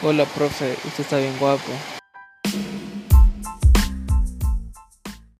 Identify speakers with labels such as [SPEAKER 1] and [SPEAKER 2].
[SPEAKER 1] Hola, profe, usted está bien guapo.